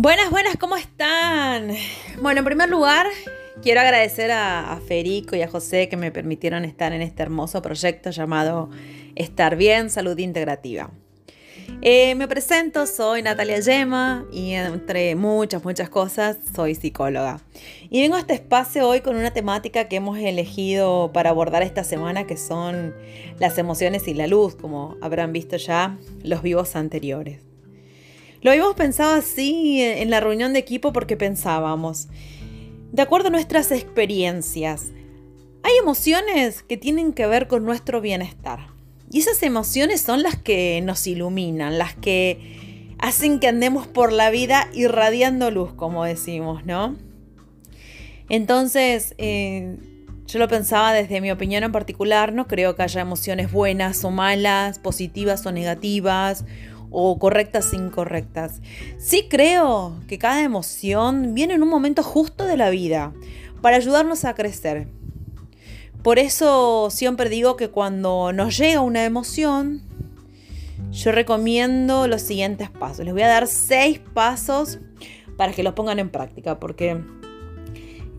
Buenas, buenas, ¿cómo están? Bueno, en primer lugar, quiero agradecer a, Federico y a José que me permitieron estar en este hermoso proyecto llamado Estar Bien, Salud Integrativa. Eh, me presento, soy Natalia Yema y entre muchas, muchas cosas, soy psicóloga. Y vengo a este espacio hoy con una temática que hemos elegido para abordar esta semana, que son las emociones y la luz, como habrán visto ya los vivos anteriores. Lo habíamos pensado así en la reunión de equipo porque pensábamos, de acuerdo a nuestras experiencias, hay emociones que tienen que ver con nuestro bienestar. Y esas emociones son las que nos iluminan, las que hacen que andemos por la vida irradiando luz, como decimos, ¿no? Entonces, eh, yo lo pensaba desde mi opinión en particular, no creo que haya emociones buenas o malas, positivas o negativas, o correctas incorrectas. Sí creo que cada emoción viene en un momento justo de la vida para ayudarnos a crecer. Por eso siempre digo que cuando nos llega una emoción, yo recomiendo los siguientes pasos. Les voy a dar seis pasos para que los pongan en práctica, porque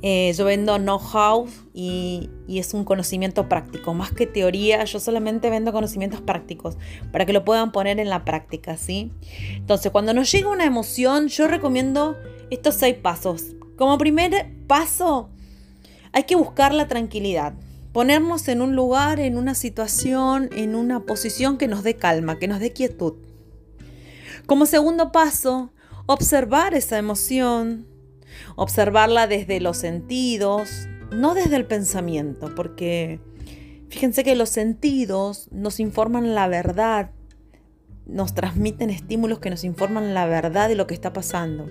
eh, yo vendo know-how y, es un conocimiento práctico, más que teoría, yo solamente vendo conocimientos prácticos para que lo puedan poner en la práctica, ¿sí? Entonces, cuando nos llega una emoción, yo recomiendo estos seis pasos. Como primer paso, hay que buscar la tranquilidad, ponernos en un lugar, en una situación, en una posición que nos dé calma, que nos dé quietud. Como segundo paso, observar esa emoción, observarla desde los sentidos, no desde el pensamiento, porque fíjense que los sentidos nos informan la verdad, nos transmiten estímulos que nos informan la verdad de lo que está pasando.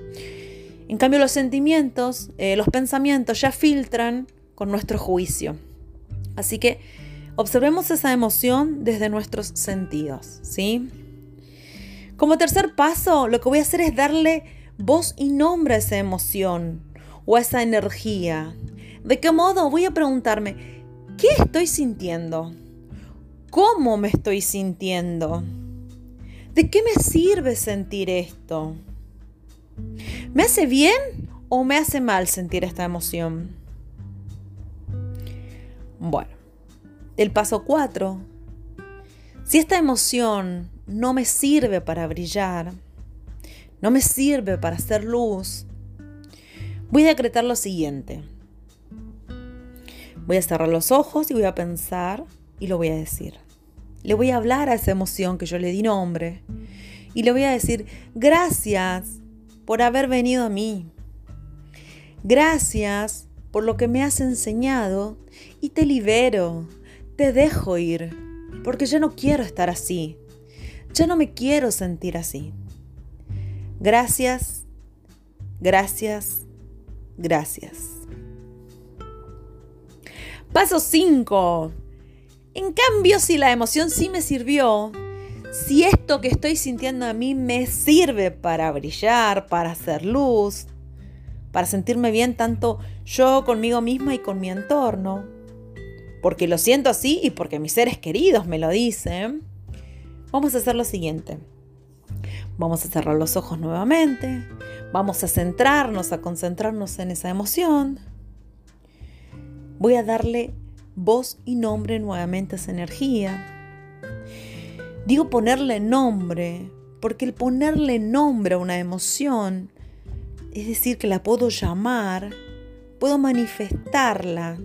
En cambio, los sentimientos, eh, los pensamientos ya filtran con nuestro juicio. Así que observemos esa emoción desde nuestros sentidos, ¿sí? Como tercer paso, lo que voy a hacer es darle voz y nombre a esa emoción o a esa energía. ¿De qué modo? Voy a preguntarme, ¿qué estoy sintiendo? ¿Cómo me estoy sintiendo? ¿De qué me sirve sentir esto? ¿Me hace bien o me hace mal sentir esta emoción? Bueno, el paso 4. Si esta emoción no me sirve para brillar, no me sirve para hacer luz, voy a decretar lo siguiente. Voy a cerrar los ojos y voy a pensar y lo voy a decir. Le voy a hablar a esa emoción que yo le di nombre y le voy a decir, gracias por haber venido a mí. Gracias por lo que me has enseñado y te libero, te dejo ir, porque yo no quiero estar así. Ya no me quiero sentir así. Gracias, gracias, gracias. Paso 5. En cambio, si la emoción sí me sirvió, si esto que estoy sintiendo a mí me sirve para brillar, para hacer luz, para sentirme bien tanto yo conmigo misma y con mi entorno, porque lo siento así y porque mis seres queridos me lo dicen, vamos a hacer lo siguiente. Vamos a cerrar los ojos nuevamente. Vamos a centrarnos, a concentrarnos en esa emoción. Voy a darle voz y nombre nuevamente a esa energía. Digo ponerle nombre, porque el ponerle nombre a una emoción, es decir, que la puedo llamar, puedo manifestarla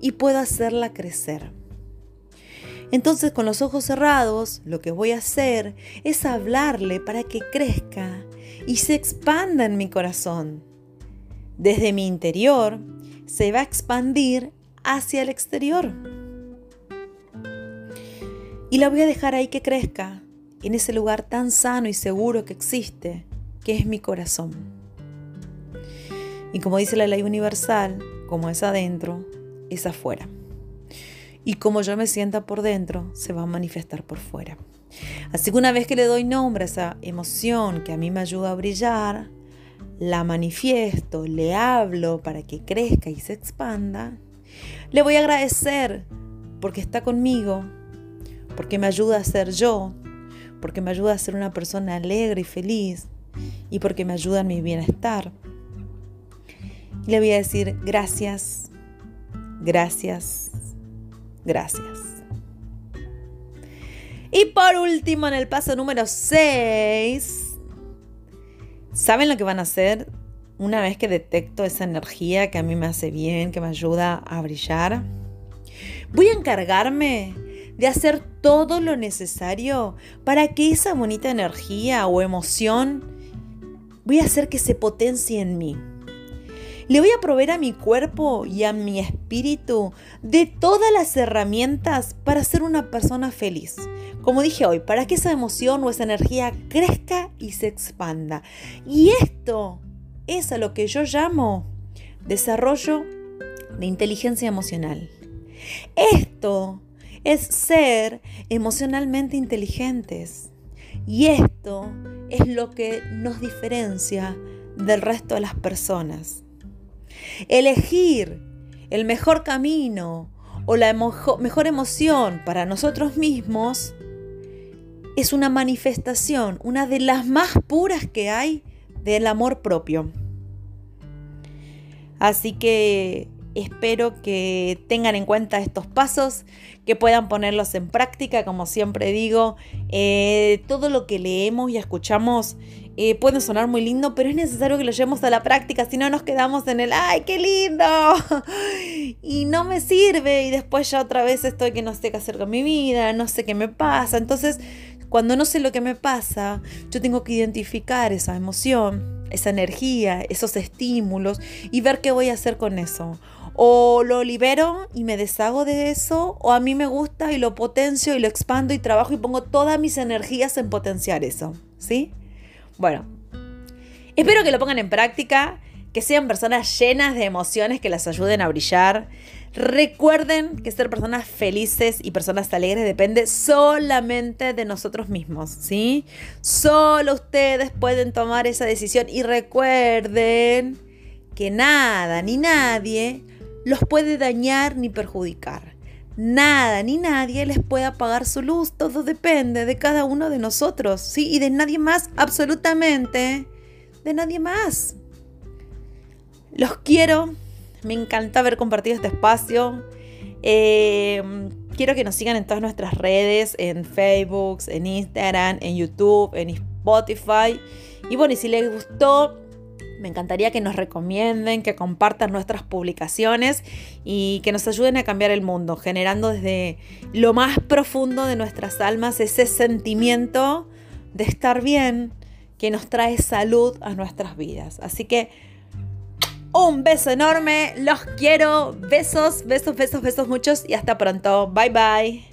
y puedo hacerla crecer. Entonces con los ojos cerrados, lo que voy a hacer es hablarle para que crezca y se expanda en mi corazón. Desde mi interior se va a expandir hacia el exterior. Y la voy a dejar ahí que crezca, en ese lugar tan sano y seguro que existe, que es mi corazón. Y como dice la ley universal, como es adentro, es afuera y como yo me sienta por dentro, se va a manifestar por fuera. Así que una vez que le doy nombre a esa emoción que a mí me ayuda a brillar, la manifiesto, le hablo para que crezca y se expanda, le voy a agradecer porque está conmigo, porque me ayuda a ser yo, porque me ayuda a ser una persona alegre y feliz, y porque me ayuda en mi bienestar. le voy a decir gracias, gracias, gracias. Y por último, en el paso número 6, ¿saben lo que van a hacer una vez que detecto esa energía que a mí me hace bien, que me ayuda a brillar? Voy a encargarme de hacer todo lo necesario para que esa bonita energía o emoción voy a hacer que se potencie en mí. Le voy a proveer a mi cuerpo y a mi espíritu de todas las herramientas para ser una persona feliz. Como dije hoy, para que esa emoción o esa energía crezca y se expanda. Y esto es a lo que yo llamo desarrollo de inteligencia emocional. Esto es ser emocionalmente inteligentes. Y esto es lo que nos diferencia del resto de las personas. Elegir el mejor camino o la mejor emoción para nosotros mismos es una manifestación, una de las más puras que hay del amor propio. Así que Espero que tengan en cuenta estos pasos, que puedan ponerlos en práctica, como siempre digo. Eh, todo lo que leemos y escuchamos eh, puede sonar muy lindo, pero es necesario que lo llevemos a la práctica, si no nos quedamos en el, ¡ay, qué lindo! Y no me sirve y después ya otra vez estoy que no sé qué hacer con mi vida, no sé qué me pasa. Entonces, cuando no sé lo que me pasa, yo tengo que identificar esa emoción, esa energía, esos estímulos y ver qué voy a hacer con eso o lo libero y me deshago de eso, o a mí me gusta y lo potencio y lo expando y trabajo y pongo todas mis energías en potenciar eso, ¿sí? Bueno, espero que lo pongan en práctica, que sean personas llenas de emociones que las ayuden a brillar. Recuerden que ser personas felices y personas alegres depende solamente de nosotros mismos, ¿sí? Solo ustedes pueden tomar esa decisión y recuerden que nada ni nadie los puede dañar ni perjudicar. Nada ni nadie les puede apagar su luz, todo depende de cada uno de nosotros, ¿sí? Y de nadie más, absolutamente, de nadie más. Los quiero, me encanta haber compartido este espacio. Eh, quiero que nos sigan en todas nuestras redes, en Facebook, en Instagram, en YouTube, en Spotify. Y bueno, y si les gustó, me encantaría que nos recomienden, que compartan nuestras publicaciones y que nos ayuden a cambiar el mundo, generando desde lo más profundo de nuestras almas ese sentimiento de estar bien que nos trae salud a nuestras vidas. Así que un beso enorme, los quiero, besos, besos, besos, besos muchos y hasta pronto. Bye bye.